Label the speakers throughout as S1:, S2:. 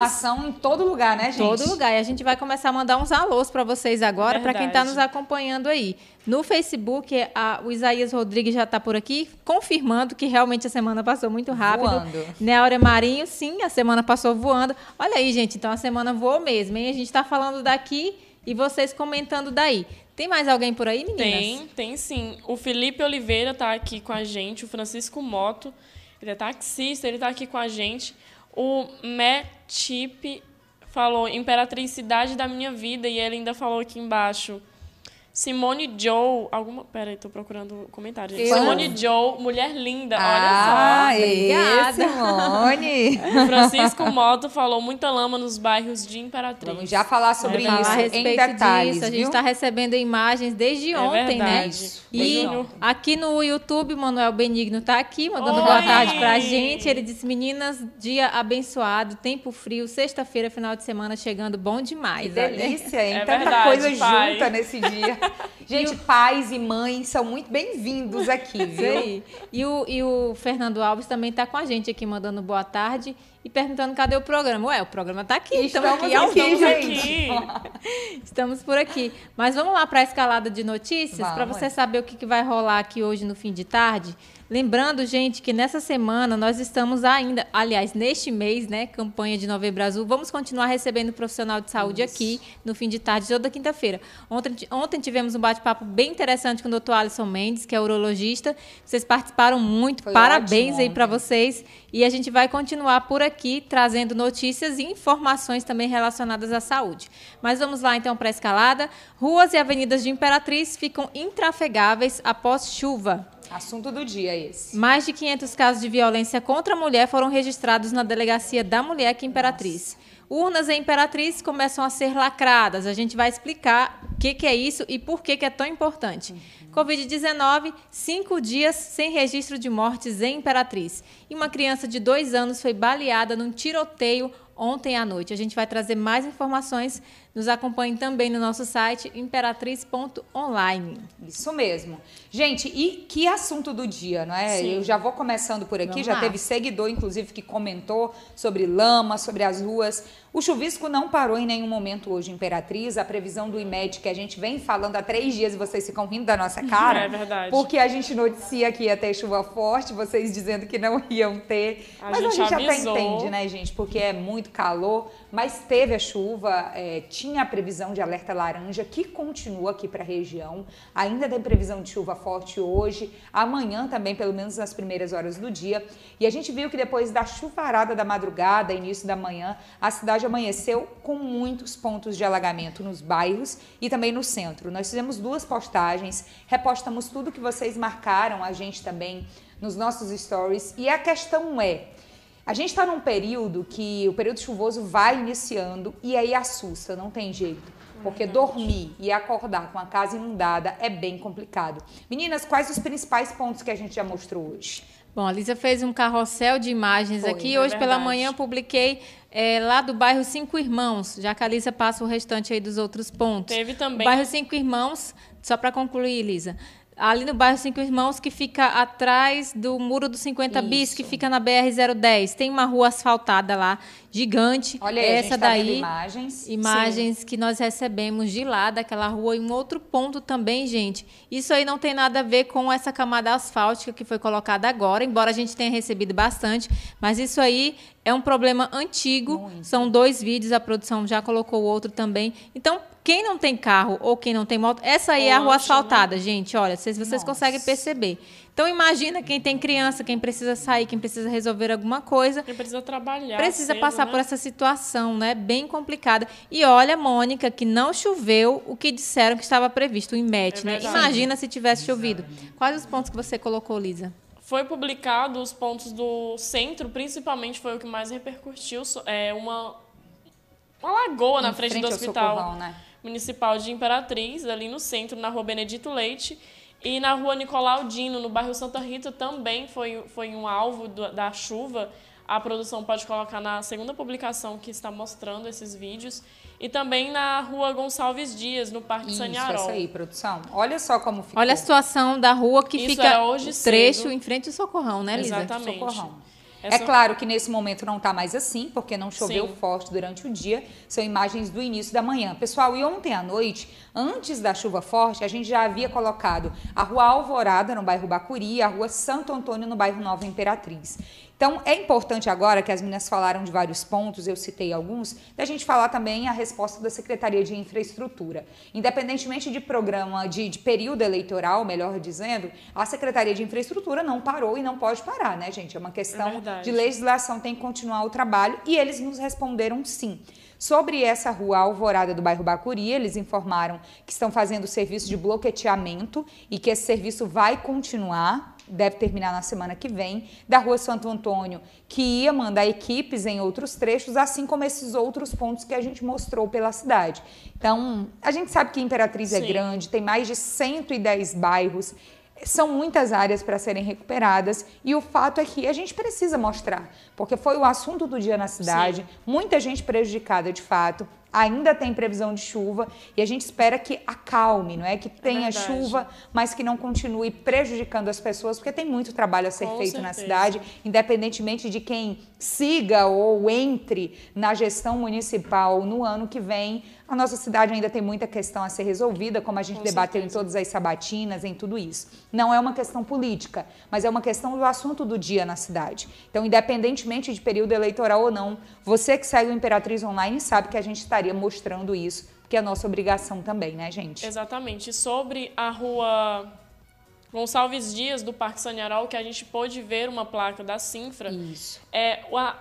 S1: Ação em todo lugar, né, gente?
S2: Todo lugar. E a gente vai começar a mandar uns alôs para vocês agora, para quem está nos acompanhando aí. No Facebook, a, o Isaías Rodrigues já está por aqui, confirmando que realmente a semana passou muito rápido. Voando. Néurea Marinho, sim, a semana passou voando. Olha aí, gente, então a semana voou mesmo, hein? A gente está falando daqui e vocês comentando daí. Tem mais alguém por aí, meninas?
S3: Tem, tem sim. O Felipe Oliveira está aqui com a gente, o Francisco Moto, ele é taxista, ele está aqui com a gente. O Matip falou Imperatriz Cidade da Minha Vida e ele ainda falou aqui embaixo Simone Joe, alguma. Pera aí, tô procurando o comentário. Gente. Simone Joe, mulher linda,
S1: ah,
S3: olha
S1: só. Obrigada. Simone.
S3: Francisco Moto falou muita lama nos bairros de Imperatriz.
S1: Vamos já falar sobre é, isso falar a respeito em detalhes. Disso.
S2: A gente está recebendo imagens desde é ontem, né? verdade. né? E aqui no YouTube, Manuel Benigno está aqui, mandando Oi. boa tarde pra gente. Ele disse: Meninas, dia abençoado, tempo frio, sexta-feira, final de semana chegando bom demais. Que
S1: delícia, hein? É Tanta verdade, coisa pai. junta nesse dia. Gente, o... pais e mães são muito bem-vindos aqui, viu?
S2: E o, e o Fernando Alves também está com a gente aqui, mandando boa tarde e perguntando cadê o programa. Ué, o programa está aqui,
S1: estamos, estamos aqui, aqui,
S2: gente. Aqui. estamos por aqui. Mas vamos lá para a escalada de notícias, para você saber o que, que vai rolar aqui hoje no fim de tarde. Lembrando, gente, que nessa semana nós estamos ainda, aliás, neste mês, né, campanha de Novembro Azul, vamos continuar recebendo profissional de saúde Isso. aqui no fim de tarde, toda quinta-feira. Ontem, ontem tivemos um bate-papo bem interessante com o doutor Alisson Mendes, que é urologista. Vocês participaram muito, Foi parabéns aí para vocês. E a gente vai continuar por aqui trazendo notícias e informações também relacionadas à saúde. Mas vamos lá então para a escalada. Ruas e avenidas de Imperatriz ficam intrafegáveis após chuva.
S1: Assunto do dia esse.
S2: Mais de 500 casos de violência contra a mulher foram registrados na delegacia da mulher aqui em Imperatriz. Nossa. Urnas em Imperatriz começam a ser lacradas. A gente vai explicar o que, que é isso e por que, que é tão importante. Uhum. Covid-19, cinco dias sem registro de mortes em Imperatriz. E uma criança de dois anos foi baleada num tiroteio ontem à noite. A gente vai trazer mais informações nos acompanhe também no nosso site imperatriz.online.
S1: Isso mesmo. Gente, e que assunto do dia, não é? Sim. Eu já vou começando por aqui, Vamos já lá. teve seguidor, inclusive, que comentou sobre lama, sobre as ruas. O chuvisco não parou em nenhum momento hoje, Imperatriz. A previsão do IMED, que a gente vem falando há três dias e vocês ficam rindo da nossa cara.
S3: É verdade.
S1: Porque a gente noticia que ia ter chuva forte, vocês dizendo que não iam ter. A Mas gente a gente avisou. até entende, né, gente? Porque é muito calor. Mas teve a chuva, é, tinha a previsão de alerta laranja, que continua aqui para a região. Ainda tem previsão de chuva forte hoje, amanhã também, pelo menos nas primeiras horas do dia. E a gente viu que depois da chuvarada da madrugada, início da manhã, a cidade amanheceu com muitos pontos de alagamento nos bairros e também no centro. Nós fizemos duas postagens, repostamos tudo que vocês marcaram, a gente também nos nossos stories. E a questão é a gente está num período que o período chuvoso vai iniciando e aí assusta, não tem jeito. Porque dormir e acordar com a casa inundada é bem complicado. Meninas, quais os principais pontos que a gente já mostrou hoje?
S2: Bom, a Lisa fez um carrossel de imagens Foi, aqui. É hoje pela manhã eu publiquei é, lá do bairro Cinco Irmãos, já que a Lisa passa o restante aí dos outros pontos.
S3: Teve também.
S2: O bairro Cinco Irmãos, só para concluir, Lisa, ali no bairro Cinco Irmãos, que fica atrás do Muro dos 50 Isso. Bis, que fica na BR-010. Tem uma rua asfaltada lá, gigante.
S1: Olha aí, essa tá daí. imagens.
S2: Imagens Sim. que nós recebemos de lá, daquela rua. E um outro ponto também, gente. Isso aí não tem nada a ver com essa camada asfáltica que foi colocada agora, embora a gente tenha recebido bastante. Mas isso aí é um problema antigo. Muito. São dois vídeos, a produção já colocou outro também. Então, quem não tem carro ou quem não tem moto, essa aí é a rua asfaltada, gente. Olha, se vocês Nossa. conseguem perceber. Então imagina quem tem criança, quem precisa sair, quem precisa resolver alguma coisa.
S3: Quem precisa trabalhar.
S2: Precisa
S3: cedo,
S2: passar
S3: né?
S2: por essa situação, né? Bem complicada. E olha, Mônica, que não choveu o que disseram que estava previsto, o IMET, é né? Imagina se tivesse chovido. Quais os pontos que você colocou, Lisa?
S3: Foi publicado os pontos do centro, principalmente foi o que mais repercutiu. É uma, uma lagoa na frente, frente do hospital. Socorrão, né? Municipal de Imperatriz, ali no centro, na rua Benedito Leite. E na rua Nicolau Dino, no bairro Santa Rita, também foi, foi um alvo do, da chuva. A produção pode colocar na segunda publicação que está mostrando esses vídeos. E também na rua Gonçalves Dias, no Parque
S1: Isso,
S3: Saniarol.
S1: Isso aí, produção. Olha só como
S2: Olha a situação da rua que isso fica é hoje trecho cedo. em frente ao Socorrão, né, Lisa?
S3: Exatamente. Socorrão.
S1: Essa... É claro que nesse momento não está mais assim, porque não choveu Sim. forte durante o dia. São imagens do início da manhã. Pessoal, e ontem à noite, antes da chuva forte, a gente já havia colocado a Rua Alvorada, no bairro Bacuri, a Rua Santo Antônio, no bairro Nova Imperatriz. Então, é importante agora que as meninas falaram de vários pontos, eu citei alguns, da gente falar também a resposta da Secretaria de Infraestrutura. Independentemente de programa, de, de período eleitoral, melhor dizendo, a Secretaria de Infraestrutura não parou e não pode parar, né, gente? É uma questão é de legislação, tem que continuar o trabalho e eles nos responderam sim. Sobre essa rua Alvorada do bairro Bacuri, eles informaram que estão fazendo serviço de bloqueteamento e que esse serviço vai continuar deve terminar na semana que vem, da Rua Santo Antônio, que ia mandar equipes em outros trechos, assim como esses outros pontos que a gente mostrou pela cidade. Então, a gente sabe que Imperatriz é Sim. é grande, tem mais de 110 bairros, são muitas áreas para serem recuperadas e o fato é que a gente precisa mostrar, porque foi o assunto do dia na cidade, Sim. muita gente prejudicada de fato ainda tem previsão de chuva e a gente espera que acalme, não é? Que é tenha é chuva, mas que não continue prejudicando as pessoas, porque tem muito trabalho a ser Com feito certeza. na cidade, independentemente de quem siga ou entre na gestão municipal no ano que vem. A nossa cidade ainda tem muita questão a ser resolvida, como a gente Com debateu certeza. em todas as sabatinas, em tudo isso. Não é uma questão política, mas é uma questão do assunto do dia na cidade. Então, independentemente de período eleitoral ou não, você que segue o Imperatriz Online sabe que a gente estaria mostrando isso, que é nossa obrigação também, né, gente?
S3: Exatamente. Sobre a rua Gonçalves Dias, do Parque Sanharol, que a gente pôde ver uma placa da Sinfra.
S1: Isso.
S3: É, a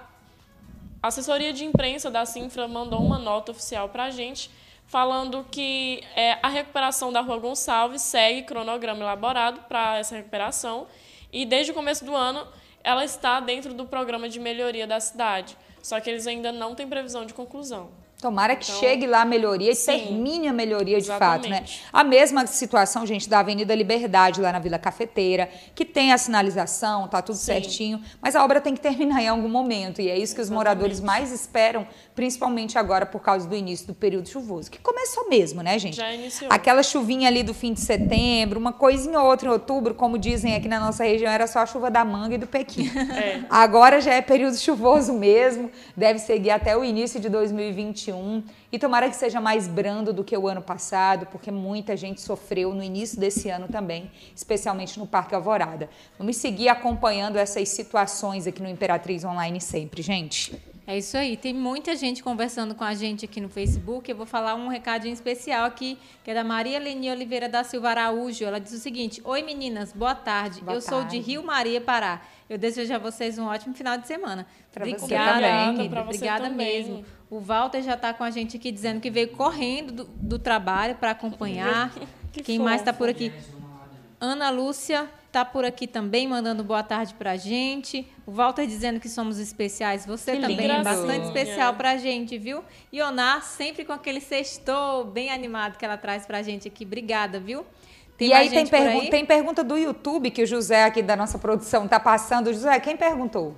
S3: assessoria de imprensa da Sinfra mandou uma nota oficial para a gente falando que é, a recuperação da Rua Gonçalves segue cronograma elaborado para essa recuperação e desde o começo do ano ela está dentro do programa de melhoria da cidade, só que eles ainda não têm previsão de conclusão.
S1: Tomara que então, chegue lá a melhoria e sim, termine a melhoria de exatamente. fato, né? A mesma situação, gente, da Avenida Liberdade, lá na Vila Cafeteira, que tem a sinalização, tá tudo sim. certinho, mas a obra tem que terminar em algum momento. E é isso que os moradores mais esperam, principalmente agora por causa do início do período chuvoso, que começou mesmo, né, gente?
S3: Já iniciou.
S1: Aquela chuvinha ali do fim de setembro, uma coisinha ou outra em outubro, como dizem aqui na nossa região, era só a chuva da manga e do Pequim. É. Agora já é período chuvoso mesmo, deve seguir até o início de 2021 2021 e tomara que seja mais brando do que o ano passado, porque muita gente sofreu no início desse ano também, especialmente no Parque Alvorada. Vamos seguir acompanhando essas situações aqui no Imperatriz Online sempre, gente.
S2: É isso aí. Tem muita gente conversando com a gente aqui no Facebook. Eu vou falar um recadinho especial aqui, que é da Maria Leni Oliveira da Silva Araújo. Ela diz o seguinte: Oi meninas, boa tarde. Boa Eu tarde. sou de Rio Maria, Pará. Eu desejo a vocês um ótimo final de semana.
S1: Pra Obrigada,
S2: também. Obrigada mesmo. O Walter já está com a gente aqui dizendo que veio correndo do, do trabalho para acompanhar. que Quem fofo. mais está por aqui? Ana Lúcia está por aqui também, mandando boa tarde para a gente. O Walter dizendo que somos especiais. Você que também é bastante especial para a gente, viu? E Onar sempre com aquele sextou bem animado que ela traz para a gente aqui. Obrigada, viu?
S1: Tem e aí tem, pergu aí tem pergunta do YouTube que o José aqui da nossa produção está passando. José, quem perguntou?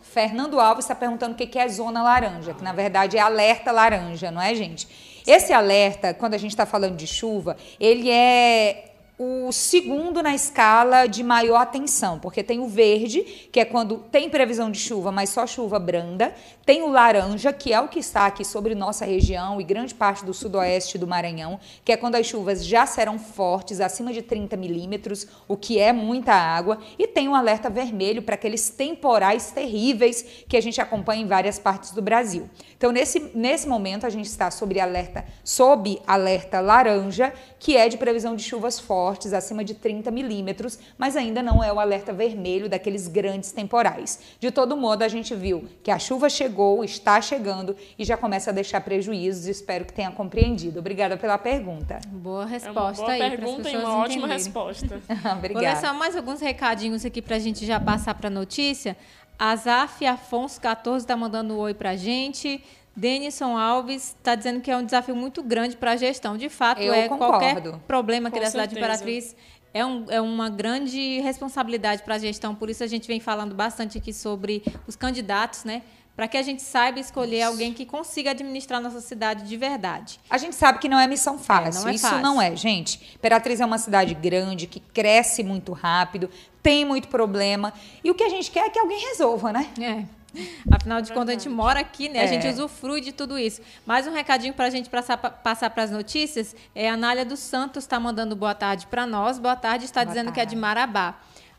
S1: Fernando Alves está perguntando o que é zona laranja, que na verdade é alerta laranja, não é, gente? Esse alerta, quando a gente está falando de chuva, ele é o segundo na escala de maior atenção, porque tem o verde, que é quando tem previsão de chuva, mas só chuva branda, tem o laranja, que é o que está aqui sobre nossa região e grande parte do sudoeste do Maranhão, que é quando as chuvas já serão fortes, acima de 30 milímetros, o que é muita água, e tem o alerta vermelho para aqueles temporais terríveis que a gente acompanha em várias partes do Brasil. Então, nesse, nesse momento, a gente está sobre alerta, sob alerta laranja, que é de previsão de chuvas fortes, acima de 30 milímetros, mas ainda não é o alerta vermelho daqueles grandes temporais. De todo modo, a gente viu que a chuva chegou, está chegando e já começa a deixar prejuízos. Espero que tenha compreendido. Obrigada pela pergunta.
S2: Boa resposta é uma boa
S3: aí. pergunta e uma ótima resposta.
S2: Obrigada. Vou ler só mais alguns recadinhos aqui para a gente já passar para a notícia. Azaf Afonso 14 está mandando um oi para a gente. Denison Alves está dizendo que é um desafio muito grande para a gestão. De fato,
S1: Eu
S2: é
S1: concordo.
S2: qualquer problema aqui Com da cidade de Imperatriz é, um, é, uma grande responsabilidade para a gestão. Por isso a gente vem falando bastante aqui sobre os candidatos, né? para que a gente saiba escolher Isso. alguém que consiga administrar nossa cidade de verdade.
S1: A gente sabe que não é missão fácil. É, não é Isso fácil. não é, gente. Imperatriz é uma cidade grande, que cresce muito rápido, tem muito problema. E o que a gente quer é que alguém resolva, né?
S2: É. Afinal de contas, a gente mora aqui, né? A gente é. usufrui de tudo isso. Mais um recadinho para a gente passar para as notícias. É, a Nália dos Santos está mandando boa tarde para nós. Boa tarde, está boa dizendo tarde. que é de Marabá.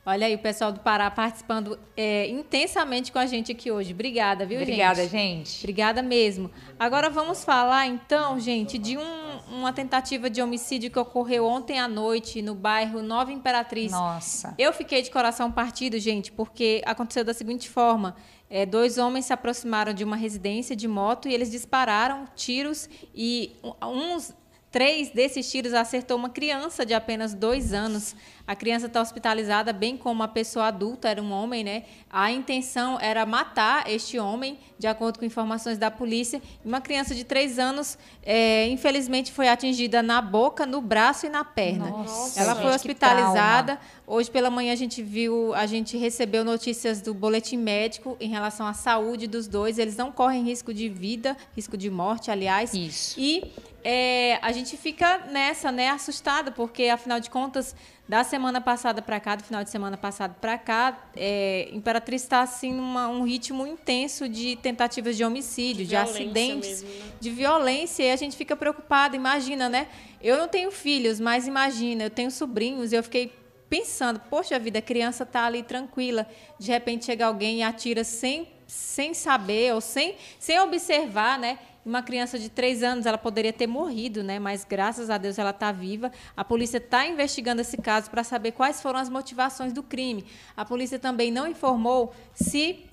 S2: Olha aí o pessoal do Pará participando é, intensamente com a gente aqui hoje. Obrigada, viu,
S1: Obrigada,
S2: gente?
S1: Obrigada, gente.
S2: Obrigada mesmo. Agora vamos falar, então, gente, de um, uma tentativa de homicídio que ocorreu ontem à noite no bairro Nova Imperatriz.
S1: Nossa.
S2: Eu fiquei de coração partido, gente, porque aconteceu da seguinte forma. É, dois homens se aproximaram de uma residência de moto e eles dispararam tiros e uns três desses tiros acertou uma criança de apenas dois anos. A criança está hospitalizada, bem como a pessoa adulta, era um homem, né? A intenção era matar este homem, de acordo com informações da polícia. Uma criança de três anos, é, infelizmente, foi atingida na boca, no braço e na perna. Nossa, Ela foi hospitalizada. Hoje pela manhã a gente viu, a gente recebeu notícias do boletim médico em relação à saúde dos dois. Eles não correm risco de vida, risco de morte, aliás.
S1: Isso.
S2: E é, a gente fica nessa, né, assustada, porque afinal de contas da semana passada para cá, do final de semana passado para cá, é, Imperatriz está assim numa, um ritmo intenso de tentativas de homicídio, de, de acidentes, mesmo, né? de violência, e a gente fica preocupada. Imagina, né? Eu não tenho filhos, mas imagina, eu tenho sobrinhos, e eu fiquei pensando, poxa vida, a criança está ali tranquila, de repente chega alguém e atira sem, sem saber ou sem, sem observar, né? Uma criança de três anos, ela poderia ter morrido, né? Mas graças a Deus ela está viva. A polícia está investigando esse caso para saber quais foram as motivações do crime. A polícia também não informou se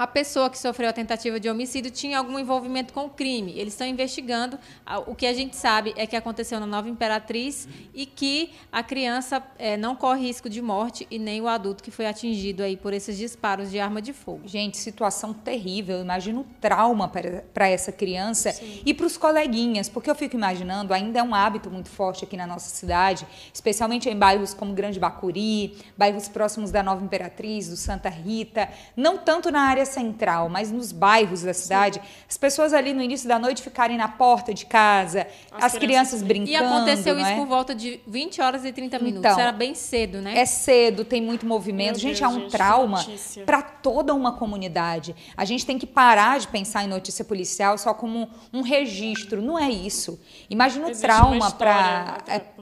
S2: a pessoa que sofreu a tentativa de homicídio tinha algum envolvimento com o crime. Eles estão investigando. O que a gente sabe é que aconteceu na Nova Imperatriz e que a criança é, não corre risco de morte e nem o adulto que foi atingido aí por esses disparos de arma de fogo.
S1: Gente, situação terrível. Imagina o trauma para essa criança Sim. e para os coleguinhas, porque eu fico imaginando, ainda é um hábito muito forte aqui na nossa cidade, especialmente em bairros como Grande Bacuri, bairros próximos da Nova Imperatriz, do Santa Rita, não tanto na área central, mas nos bairros da cidade, Sim. as pessoas ali no início da noite ficarem na porta de casa, as, as crianças, crianças brincando. E
S2: aconteceu isso
S1: é?
S2: por volta de 20 horas e 30 minutos. Então, era bem cedo, né?
S1: É cedo, tem muito movimento. Meu gente, Deus, é um gente, trauma para toda uma comunidade. A gente tem que parar de pensar em notícia policial só como um registro. Não é isso. Imagina Existe o trauma para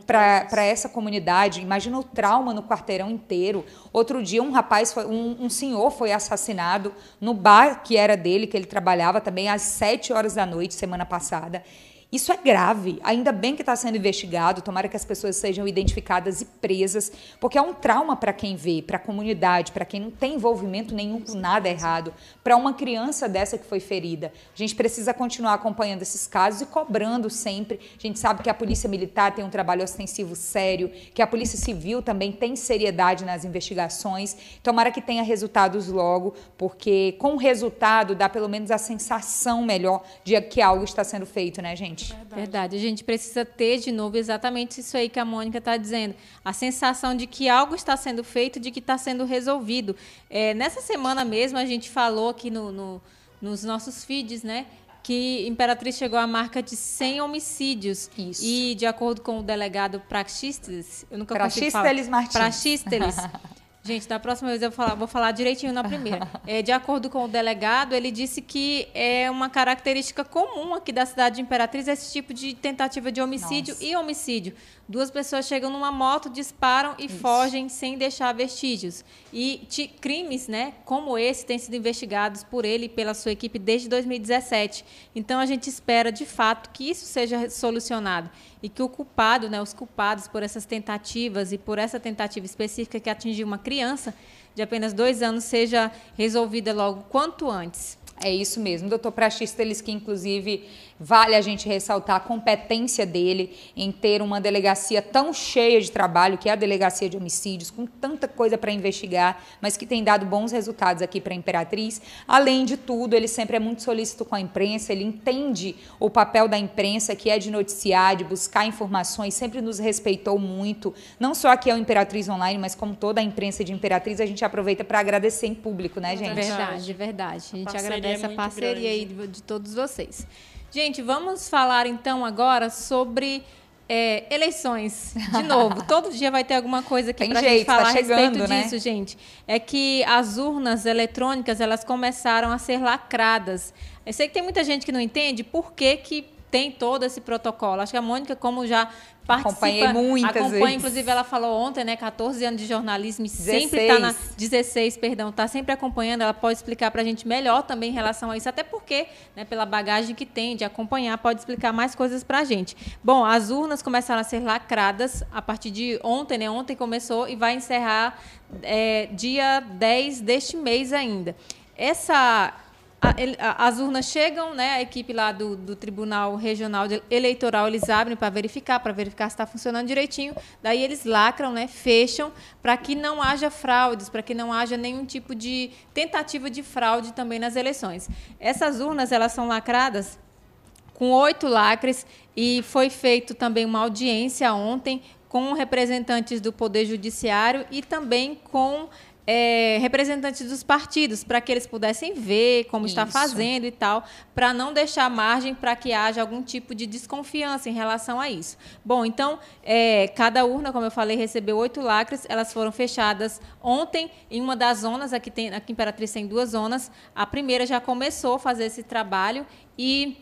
S1: para essa comunidade. Imagina o trauma no quarteirão inteiro. Outro dia, um rapaz, foi, um, um senhor foi assassinado no bar que era dele, que ele trabalhava também às sete horas da noite, semana passada. Isso é grave. Ainda bem que está sendo investigado. Tomara que as pessoas sejam identificadas e presas, porque é um trauma para quem vê, para a comunidade, para quem não tem envolvimento nenhum com nada errado, para uma criança dessa que foi ferida. A gente precisa continuar acompanhando esses casos e cobrando sempre. A gente sabe que a Polícia Militar tem um trabalho ostensivo sério, que a Polícia Civil também tem seriedade nas investigações. Tomara que tenha resultados logo, porque com o resultado dá pelo menos a sensação melhor de que algo está sendo feito, né, gente?
S2: Verdade. Verdade. A gente precisa ter de novo exatamente isso aí que a Mônica está dizendo. A sensação de que algo está sendo feito, de que está sendo resolvido. É, nessa semana mesmo, a gente falou aqui no, no, nos nossos feeds, né? que Imperatriz chegou à marca de 100 homicídios.
S1: Isso.
S2: E, de acordo com o delegado Praxísteles, eu nunca
S1: Praxísteles Martins.
S2: Praxísteles, Gente, da próxima vez eu vou falar, vou falar direitinho na primeira. É, de acordo com o delegado, ele disse que é uma característica comum aqui da cidade de Imperatriz esse tipo de tentativa de homicídio Nossa. e homicídio. Duas pessoas chegam numa moto, disparam e Isso. fogem sem deixar vestígios. E crimes, né, como esse, têm sido investigados por ele e pela sua equipe desde 2017. Então a gente espera, de fato, que isso seja solucionado e que o culpado, né, os culpados por essas tentativas e por essa tentativa específica que atingiu uma criança de apenas dois anos seja resolvida logo quanto antes.
S1: É isso mesmo. Doutor Praxísteles, que inclusive Vale a gente ressaltar a competência dele em ter uma delegacia tão cheia de trabalho, que é a delegacia de homicídios, com tanta coisa para investigar, mas que tem dado bons resultados aqui para a Imperatriz. Além de tudo, ele sempre é muito solícito com a imprensa, ele entende o papel da imprensa, que é de noticiar, de buscar informações, sempre nos respeitou muito, não só aqui ao Imperatriz Online, mas como toda a imprensa de Imperatriz, a gente aproveita para agradecer em público, né, gente?
S2: Verdade, verdade. A gente agradece é parceria
S3: grande.
S2: aí de, de todos vocês. Gente, vamos falar então agora sobre é, eleições, de novo, todo dia vai ter alguma coisa aqui para gente tá falar tá chegando, a respeito né? disso, gente. É que as urnas eletrônicas, elas começaram a ser lacradas. Eu sei que tem muita gente que não entende por que, que tem todo esse protocolo. Acho que a Mônica, como já participa,
S1: Acompanhei muitas
S2: acompanha,
S1: vezes.
S2: inclusive ela falou ontem, né, 14 anos de jornalismo e sempre está na 16, perdão, está sempre acompanhando, ela pode explicar para a gente melhor também em relação a isso, até porque, né, pela bagagem que tem de acompanhar, pode explicar mais coisas para a gente. Bom, as urnas começaram a ser lacradas a partir de ontem, né, ontem começou e vai encerrar é, dia 10 deste mês ainda. Essa as urnas chegam, né, a equipe lá do, do Tribunal Regional Eleitoral, eles abrem para verificar, para verificar se está funcionando direitinho. Daí eles lacram, né, fecham, para que não haja fraudes, para que não haja nenhum tipo de tentativa de fraude também nas eleições. Essas urnas, elas são lacradas com oito lacres e foi feito também uma audiência ontem com representantes do Poder Judiciário e também com é, representantes dos partidos, para que eles pudessem ver como Isso. está fazendo e tal, para não deixar margem para que haja algum tipo de desconfiança em relação a isso. Bom, então, é, cada urna, como eu falei, recebeu oito lacres, elas foram fechadas ontem em uma das zonas, aqui, tem, aqui em Imperatriz tem duas zonas, a primeira já começou a fazer esse trabalho e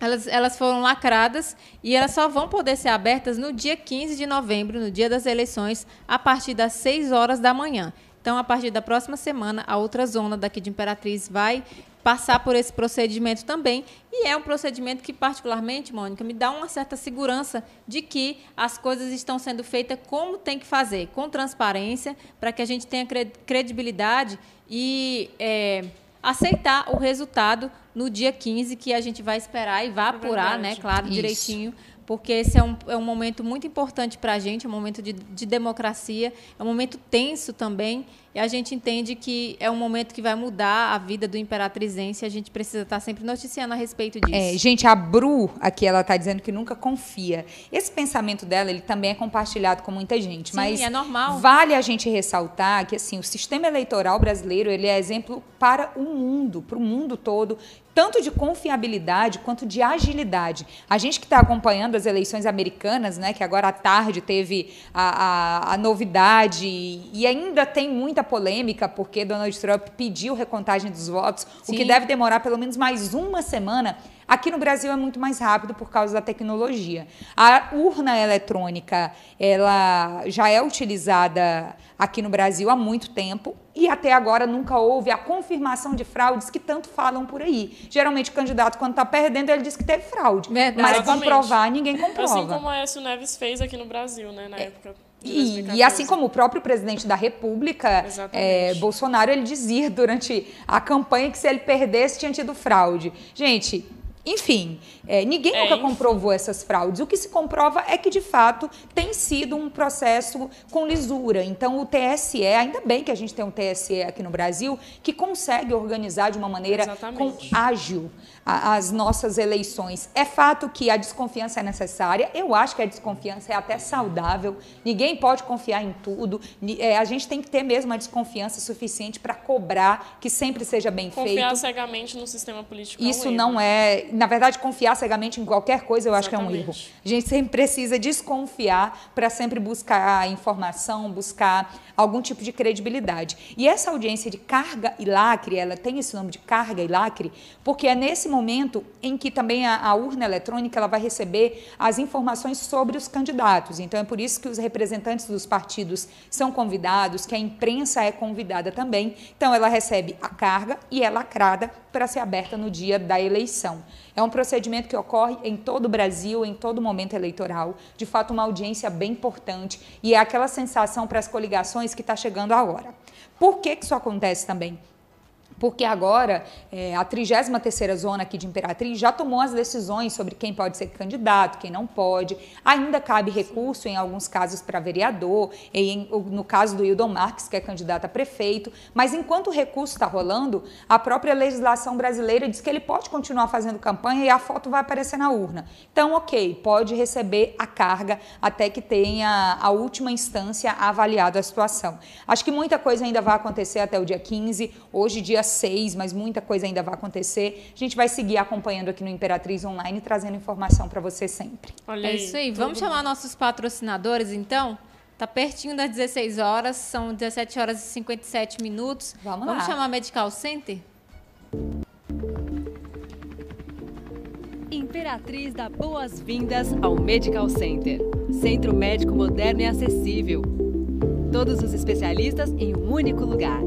S2: elas, elas foram lacradas e elas só vão poder ser abertas no dia 15 de novembro, no dia das eleições, a partir das 6 horas da manhã. Então, a partir da próxima semana, a outra zona daqui de Imperatriz vai passar por esse procedimento também. E é um procedimento que, particularmente, Mônica, me dá uma certa segurança de que as coisas estão sendo feitas como tem que fazer, com transparência, para que a gente tenha credibilidade e é, aceitar o resultado no dia 15, que a gente vai esperar e vai é apurar, né, claro, Isso. direitinho porque esse é um, é um momento muito importante para a gente, é um momento de, de democracia, é um momento tenso também, e a gente entende que é um momento que vai mudar a vida do imperatrizense e a gente precisa estar sempre noticiando a respeito disso.
S1: É, gente, a Bru, aqui ela está dizendo que nunca confia. Esse pensamento dela, ele também é compartilhado com muita gente,
S2: Sim,
S1: mas
S2: é normal.
S1: vale a gente ressaltar que assim, o sistema eleitoral brasileiro, ele é exemplo para o mundo, para o mundo todo, tanto de confiabilidade quanto de agilidade. A gente que está acompanhando as eleições americanas, né, que agora à tarde teve a, a, a novidade e ainda tem muita polêmica porque Donald Trump pediu recontagem dos votos, Sim. o que deve demorar pelo menos mais uma semana. Aqui no Brasil é muito mais rápido por causa da tecnologia. A urna eletrônica, ela já é utilizada aqui no Brasil há muito tempo e até agora nunca houve a confirmação de fraudes que tanto falam por aí. Geralmente o candidato, quando está perdendo, ele diz que teve fraude. Verdade. Mas Exatamente. comprovar, ninguém comprova.
S3: Assim como a Aécio Neves fez aqui no Brasil, né, na é. época.
S1: E, e, assim como o próprio presidente da República, é, Bolsonaro, ele dizia durante a campanha que se ele perdesse tinha tido fraude. Gente, enfim, é, ninguém é, nunca enfim. comprovou essas fraudes. O que se comprova é que, de fato, tem sido um processo com lisura. Então, o TSE, ainda bem que a gente tem um TSE aqui no Brasil, que consegue organizar de uma maneira com, ágil as nossas eleições. É fato que a desconfiança é necessária. Eu acho que a desconfiança é até saudável. Ninguém pode confiar em tudo. É, a gente tem que ter mesmo a desconfiança suficiente para cobrar que sempre seja bem
S3: confiar
S1: feito.
S3: Confiar cegamente no sistema político.
S1: Isso
S3: é um
S1: não é. Na verdade, confiar cegamente em qualquer coisa eu acho Exatamente. que é um erro. A gente sempre precisa desconfiar para sempre buscar informação, buscar algum tipo de credibilidade. E essa audiência de carga e lacre, ela tem esse nome de carga e lacre, porque é nesse momento momento em que também a, a, urna eletrônica ela vai receber as informações sobre os candidatos. Então é por isso que os representantes dos partidos são convidados, que a imprensa é convidada também. Então ela recebe a carga e é lacrada para ser aberta no dia da eleição. É um procedimento que ocorre em todo o Brasil, em todo momento eleitoral. De fato, uma audiência bem importante e é aquela sensação para as coligações que está chegando a hora. Por que, que isso acontece também? Porque agora é, a 33ª Zona aqui de Imperatriz já tomou as decisões sobre quem pode ser candidato, quem não pode. Ainda cabe recurso em alguns casos para vereador, em, no caso do Hildon Marques, que é candidato a prefeito, mas enquanto o recurso está rolando, a própria legislação brasileira diz que ele pode continuar fazendo campanha e a foto vai aparecer na urna. Então, ok, pode receber a carga até que tenha a última instância avaliado a situação. Acho que muita coisa ainda vai acontecer até o dia 15, hoje dia 6, mas muita coisa ainda vai acontecer. A gente vai seguir acompanhando aqui no Imperatriz Online, trazendo informação para você sempre.
S2: Olha é isso aí. Vamos chamar nossos patrocinadores, então? Tá pertinho das 16 horas, são 17 horas e 57 minutos. Vamos, Vamos lá. chamar a Medical Center?
S4: Imperatriz dá boas-vindas ao Medical Center. Centro médico moderno e acessível. Todos os especialistas em um único lugar.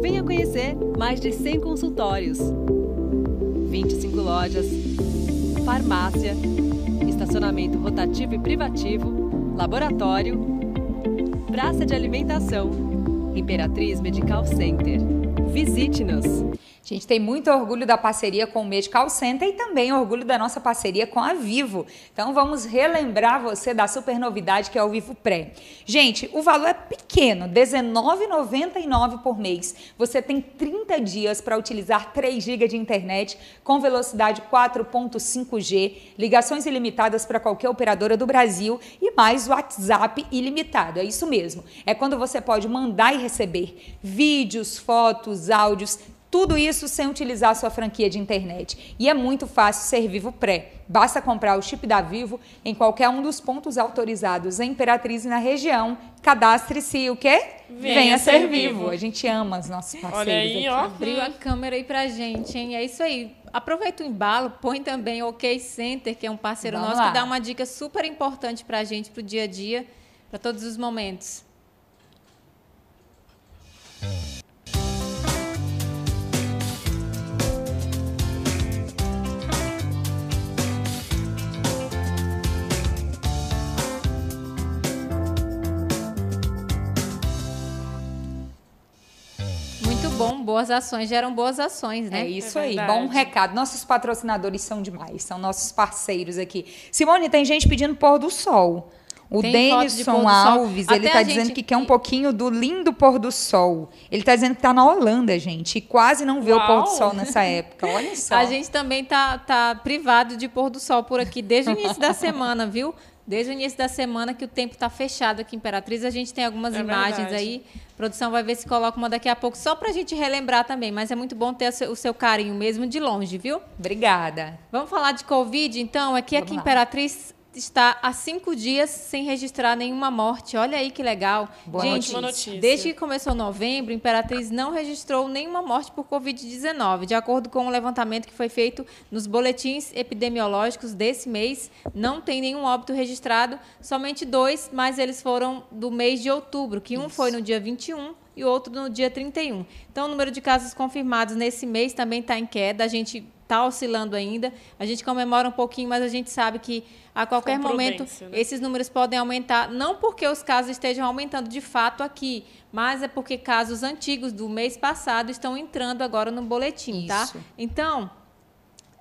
S4: Venha conhecer mais de 100 consultórios, 25 lojas, farmácia, estacionamento rotativo e privativo, laboratório, praça de alimentação. Imperatriz Medical Center. Visite-nos!
S1: A gente tem muito orgulho da parceria com o Medical Center e também orgulho da nossa parceria com a Vivo. Então vamos relembrar você da super novidade que é o Vivo Pré. Gente, o valor é pequeno, R$19,99 por mês. Você tem 30 dias para utilizar 3 GB de internet com velocidade 4.5G, ligações ilimitadas para qualquer operadora do Brasil e mais WhatsApp ilimitado. É isso mesmo. É quando você pode mandar e receber vídeos, fotos, áudios tudo isso sem utilizar a sua franquia de internet. E é muito fácil ser Vivo Pré. Basta comprar o chip da Vivo em qualquer um dos pontos autorizados em Imperatriz e na região. Cadastre-se o quê? Venha, Venha ser, ser vivo. vivo. A gente ama os nossos parceiros Olha aí,
S2: aqui. ó. Abriu a câmera aí pra gente, hein? É isso aí. Aproveita o embalo, põe também o OK Center, que é um parceiro Vamos nosso lá. que dá uma dica super importante pra gente pro dia a dia, para todos os momentos. Bom, boas ações geram boas ações, né?
S1: É isso é aí, bom recado. Nossos patrocinadores são demais, são nossos parceiros aqui. Simone, tem gente pedindo pôr do sol. O Denison Alves, ele está gente... dizendo que quer um pouquinho do lindo pôr do sol. Ele está dizendo que está na Holanda, gente, e quase não vê Uau. o pôr do sol nessa época. Olha só.
S2: A gente também tá, tá privado de pôr do sol por aqui desde o início da semana, viu? Desde o início da semana que o tempo está fechado aqui em Imperatriz, a gente tem algumas é imagens verdade. aí. A produção vai ver se coloca uma daqui a pouco, só para a gente relembrar também. Mas é muito bom ter o seu carinho mesmo de longe, viu?
S1: Obrigada.
S2: Vamos falar de Covid, então? Aqui, Vamos aqui em Imperatriz está há cinco dias sem registrar nenhuma morte. Olha aí que legal.
S1: Boa Gente, notícia.
S2: desde que começou novembro, Imperatriz não registrou nenhuma morte por Covid-19. De acordo com o um levantamento que foi feito nos boletins epidemiológicos desse mês, não tem nenhum óbito registrado, somente dois, mas eles foram do mês de outubro, que um Isso. foi no dia 21 e outro no dia 31. Então, o número de casos confirmados nesse mês também está em queda. A gente está oscilando ainda. A gente comemora um pouquinho, mas a gente sabe que a qualquer momento né? esses números podem aumentar, não porque os casos estejam aumentando de fato aqui, mas é porque casos antigos do mês passado estão entrando agora no boletim, tá? Isso. tá? Então,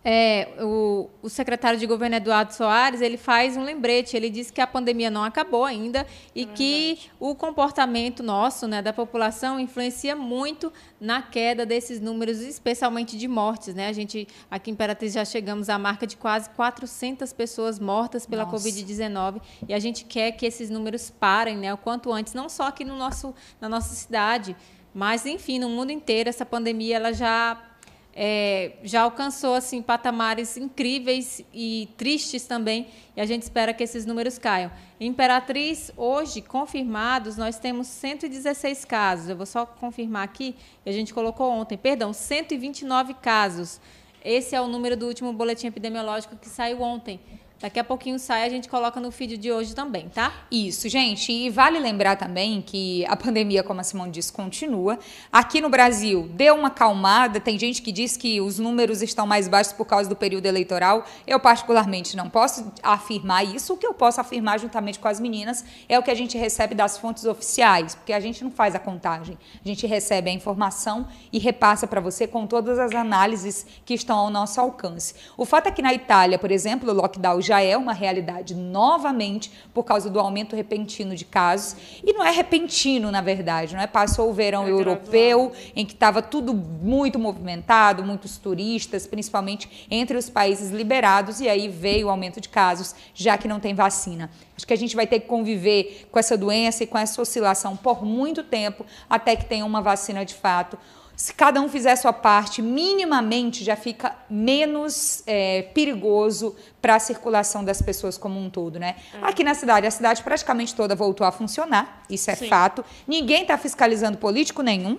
S2: é, o, o, secretário de governo Eduardo Soares ele faz um lembrete. Ele diz que a pandemia não acabou ainda e é que o comportamento nosso, né, da população, influencia muito na queda desses números, especialmente de mortes. Né? A gente aqui em Imperatriz já chegamos à marca de quase 400 pessoas mortas pela Covid-19 e a gente quer que esses números parem, né, o quanto antes, não só aqui no nosso, na nossa cidade, mas enfim no mundo inteiro. Essa pandemia ela já é, já alcançou assim patamares incríveis e tristes também, e a gente espera que esses números caiam. Imperatriz, hoje, confirmados, nós temos 116 casos. Eu vou só confirmar aqui, a gente colocou ontem, perdão, 129 casos. Esse é o número do último boletim epidemiológico que saiu ontem. Daqui a pouquinho sai, a gente coloca no feed de hoje também, tá?
S1: Isso, gente. E vale lembrar também que a pandemia, como a Simone disse, continua. Aqui no Brasil, deu uma calmada. Tem gente que diz que os números estão mais baixos por causa do período eleitoral. Eu, particularmente, não posso afirmar isso. O que eu posso afirmar, juntamente com as meninas, é o que a gente recebe das fontes oficiais, porque a gente não faz a contagem. A gente recebe a informação e repassa para você com todas as análises que estão ao nosso alcance. O fato é que na Itália, por exemplo, o lockdown já já é uma realidade novamente por causa do aumento repentino de casos. E não é repentino, na verdade, não é? Passou o verão é europeu, em que estava tudo muito movimentado, muitos turistas, principalmente entre os países liberados, e aí veio o aumento de casos, já que não tem vacina. Acho que a gente vai ter que conviver com essa doença e com essa oscilação por muito tempo, até que tenha uma vacina de fato. Se cada um fizer a sua parte, minimamente já fica menos é, perigoso para a circulação das pessoas como um todo, né? É. Aqui na cidade, a cidade praticamente toda voltou a funcionar, isso é Sim. fato. Ninguém está fiscalizando político nenhum.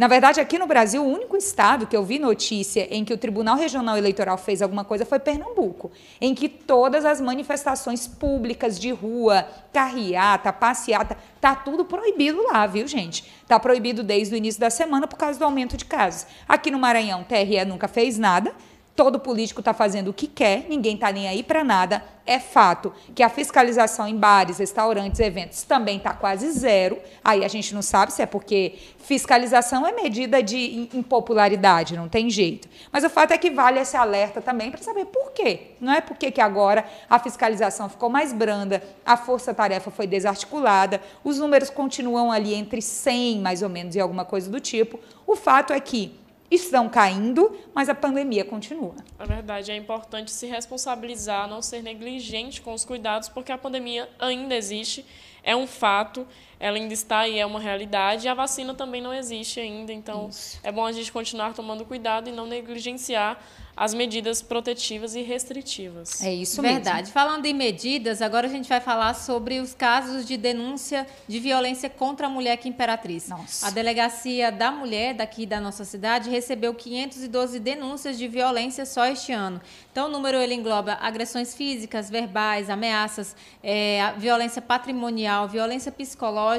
S1: Na verdade, aqui no Brasil, o único estado que eu vi notícia em que o Tribunal Regional Eleitoral fez alguma coisa foi Pernambuco, em que todas as manifestações públicas de rua, carreata, passeata, tá tudo proibido lá, viu, gente? Tá proibido desde o início da semana por causa do aumento de casos. Aqui no Maranhão, TRE nunca fez nada todo político está fazendo o que quer, ninguém está nem aí para nada. É fato que a fiscalização em bares, restaurantes, eventos também está quase zero. Aí a gente não sabe se é porque fiscalização é medida de impopularidade, não tem jeito. Mas o fato é que vale esse alerta também para saber por quê. Não é porque que agora a fiscalização ficou mais branda, a força-tarefa foi desarticulada, os números continuam ali entre 100 mais ou menos e alguma coisa do tipo. O fato é que estão caindo, mas a pandemia continua.
S3: É verdade, é importante se responsabilizar, não ser negligente com os cuidados, porque a pandemia ainda existe, é um fato, ela ainda está e é uma realidade, e a vacina também não existe ainda, então Isso. é bom a gente continuar tomando cuidado e não negligenciar as medidas protetivas e restritivas.
S2: É isso mesmo. Verdade. Falando em medidas, agora a gente vai falar sobre os casos de denúncia de violência contra a mulher aqui em Imperatriz. Nossa. A delegacia da mulher daqui da nossa cidade recebeu 512 denúncias de violência só este ano. Então, o número ele engloba agressões físicas, verbais, ameaças, é, violência patrimonial, violência psicológica,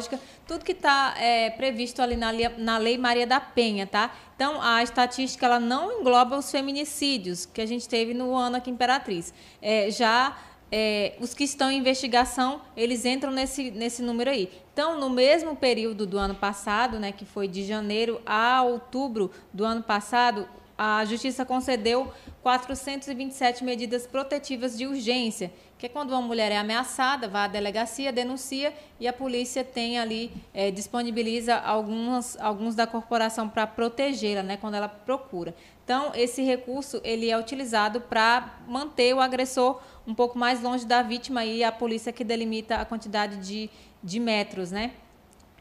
S2: tudo que está é, previsto ali na, na Lei Maria da Penha, tá? Então, a estatística ela não engloba os feminicídios que a gente teve no ano aqui Imperatriz. É, já é, os que estão em investigação, eles entram nesse, nesse número aí. Então, no mesmo período do ano passado, né, que foi de janeiro a outubro do ano passado, a Justiça concedeu 427 medidas protetivas de urgência, que é quando uma mulher é ameaçada, vai à delegacia, denuncia e a polícia tem ali, é, disponibiliza algumas, alguns da corporação para protegê-la, né, quando ela procura. Então, esse recurso ele é utilizado para manter o agressor um pouco mais longe da vítima e a polícia que delimita a quantidade de, de metros, né?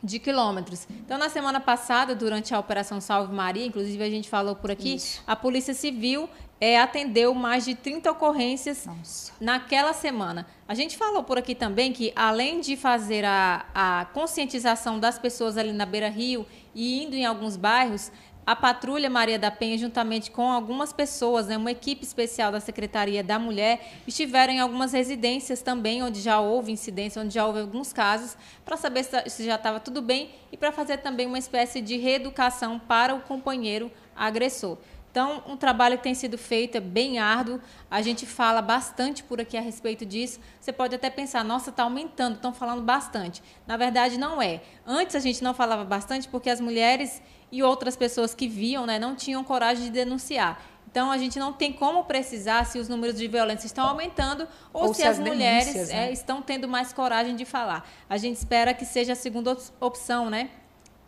S2: De quilômetros. Então, na semana passada, durante a Operação Salve Maria, inclusive a gente falou por aqui, Isso. a Polícia Civil é, atendeu mais de 30 ocorrências Nossa. naquela semana. A gente falou por aqui também que, além de fazer a, a conscientização das pessoas ali na Beira Rio e indo em alguns bairros, a Patrulha Maria da Penha, juntamente com algumas pessoas, né, uma equipe especial da Secretaria da Mulher, estiveram em algumas residências também, onde já houve incidência, onde já houve alguns casos, para saber se já estava tudo bem e para fazer também uma espécie de reeducação para o companheiro agressor. Então, um trabalho que tem sido feito é bem árduo. A gente fala bastante por aqui a respeito disso. Você pode até pensar, nossa, está aumentando, estão falando bastante. Na verdade, não é. Antes a gente não falava bastante porque as mulheres e outras pessoas que viam né, não tinham coragem de denunciar. Então, a gente não tem como precisar se os números de violência estão aumentando ou, ou se, se, as, as mulheres é, né? é, estão tendo mais coragem de falar. A gente espera que seja a segunda opção, né?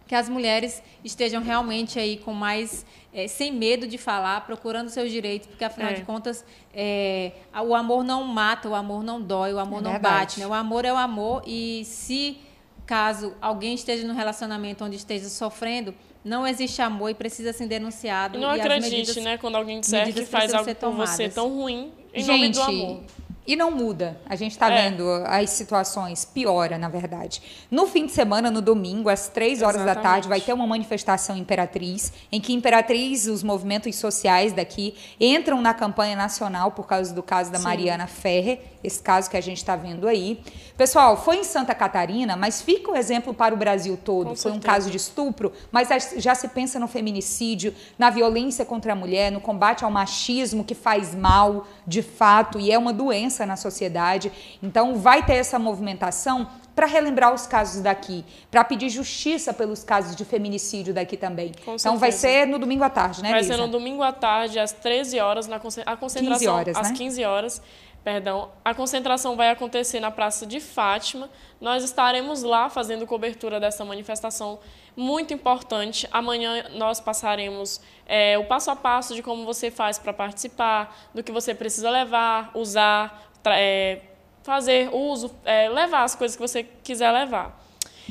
S2: Que as mulheres estejam realmente aí com mais. É, sem medo de falar, procurando seus direitos, porque afinal é. de contas, é, o amor não mata, o amor não dói, o amor é não bate. Né? O amor é o amor e se caso alguém esteja no relacionamento onde esteja sofrendo, não existe amor e precisa ser denunciado.
S3: Não acredite, medidas, né, quando alguém disser que faz algo por você tão ruim em Gente, nome do amor.
S1: E não muda. A gente está é. vendo as situações, piora, na verdade. No fim de semana, no domingo, às três horas Exatamente. da tarde, vai ter uma manifestação Imperatriz, em que Imperatriz, os movimentos sociais daqui, entram na campanha nacional por causa do caso da Sim. Mariana Ferrer, esse caso que a gente está vendo aí. Pessoal, foi em Santa Catarina, mas fica o um exemplo para o Brasil todo. Com foi certeza. um caso de estupro, mas já se pensa no feminicídio, na violência contra a mulher, no combate ao machismo que faz mal, de fato, e é uma doença na sociedade. Então, vai ter essa movimentação para relembrar os casos daqui, para pedir justiça pelos casos de feminicídio daqui também. Então vai ser no domingo à tarde, né,
S3: Vai
S1: Lisa?
S3: ser no domingo à tarde, às 13 horas, na a concentração 15 horas, às né? 15 horas. Perdão, a concentração vai acontecer na Praça de Fátima. Nós estaremos lá fazendo cobertura dessa manifestação muito importante. Amanhã nós passaremos é, o passo a passo de como você faz para participar, do que você precisa levar, usar, é, fazer uso, é, levar as coisas que você quiser levar.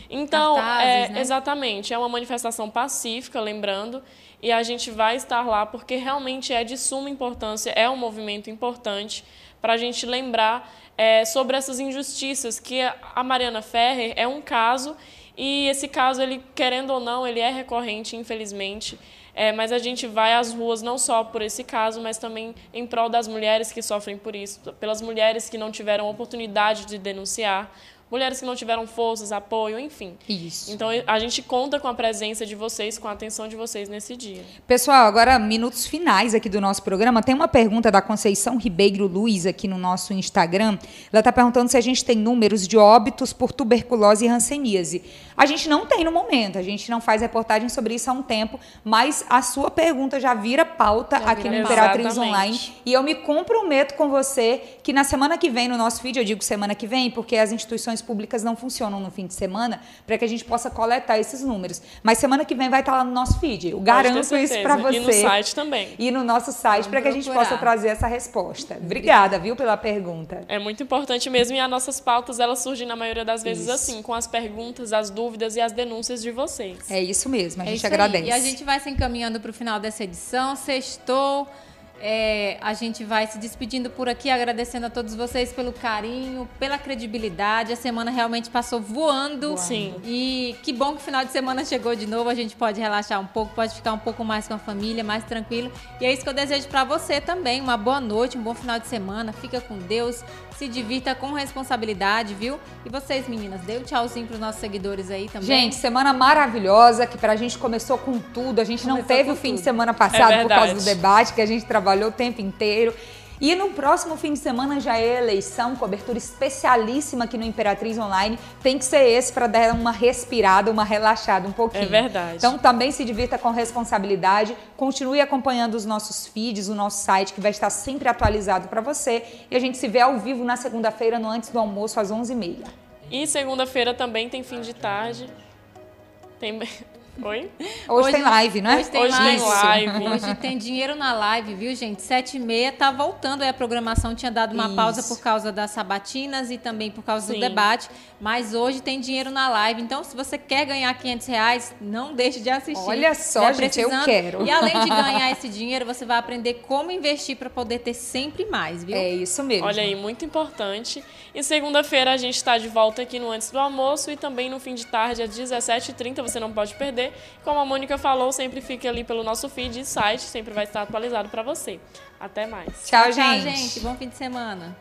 S3: Então, Cartazes, é, né? exatamente, é uma manifestação pacífica, lembrando, e a gente vai estar lá porque realmente é de suma importância, é um movimento importante para a gente lembrar é, sobre essas injustiças, que a Mariana Ferrer é um caso e esse caso, ele querendo ou não, ele é recorrente, infelizmente. É, mas a gente vai às ruas não só por esse caso, mas também em prol das mulheres que sofrem por isso, pelas mulheres que não tiveram oportunidade de denunciar, mulheres que não tiveram forças, apoio, enfim.
S1: Isso.
S3: Então a gente conta com a presença de vocês, com a atenção de vocês nesse dia.
S1: Pessoal, agora minutos finais aqui do nosso programa. Tem uma pergunta da Conceição Ribeiro Luiz aqui no nosso Instagram. Ela está perguntando se a gente tem números de óbitos por tuberculose e hanseníase. A gente não tem no momento, a gente não faz reportagem sobre isso há um tempo, mas a sua pergunta já vira pauta já aqui vira no Imperatriz Exatamente. Online. E eu me comprometo com você que na semana que vem, no nosso vídeo, eu digo semana que vem, porque as instituições públicas não funcionam no fim de semana, para que a gente possa coletar esses números. Mas semana que vem vai estar lá no nosso feed. Eu garanto isso para você. E
S3: no site também.
S1: E no nosso site, para que a gente possa trazer essa resposta. Obrigada, viu, pela pergunta.
S3: É muito importante mesmo. E as nossas pautas, elas surgem na maioria das vezes isso. assim, com as perguntas, as dúvidas e as denúncias de vocês.
S1: É isso mesmo, a é gente agradece. Aí.
S2: E a gente vai se encaminhando para o final dessa edição. Sextou. É, a gente vai se despedindo por aqui, agradecendo a todos vocês pelo carinho, pela credibilidade. A semana realmente passou voando. voando.
S3: Sim.
S2: E que bom que o final de semana chegou de novo. A gente pode relaxar um pouco, pode ficar um pouco mais com a família, mais tranquilo. E é isso que eu desejo para você também. Uma boa noite, um bom final de semana. Fica com Deus se divirta com responsabilidade, viu? E vocês, meninas, dê um tchauzinho para os nossos seguidores aí também.
S1: Gente, semana maravilhosa, que pra gente começou com tudo. A gente começou não teve o fim tudo. de semana passado é por causa do debate, que a gente trabalhou o tempo inteiro. E no próximo fim de semana já é eleição, cobertura especialíssima aqui no Imperatriz Online. Tem que ser esse para dar uma respirada, uma relaxada um pouquinho.
S3: É verdade.
S1: Então também se divirta com responsabilidade. Continue acompanhando os nossos feeds, o nosso site que vai estar sempre atualizado para você. E a gente se vê ao vivo na segunda-feira, no antes do almoço, às 11h30.
S3: E segunda-feira também tem fim de tarde. Tem Oi?
S1: Hoje, hoje tem live, né?
S2: Hoje tem hoje live. live. Hoje tem dinheiro na live, viu, gente? Sete e meia tá voltando aí a programação. Tinha dado uma Isso. pausa por causa das sabatinas e também por causa Sim. do debate. Mas hoje tem dinheiro na live. Então, se você quer ganhar 500 reais, não deixe de assistir.
S1: Olha só, né? gente, eu quero.
S2: E além de ganhar esse dinheiro, você vai aprender como investir para poder ter sempre mais, viu?
S1: É isso mesmo.
S3: Olha aí, muito importante. E segunda-feira a gente está de volta aqui no Antes do Almoço e também no fim de tarde às 17h30. Você não pode perder. Como a Mônica falou, sempre fique ali pelo nosso feed e site, sempre vai estar atualizado para você. Até mais.
S1: Tchau, Tchau gente.
S2: gente. Bom fim de semana.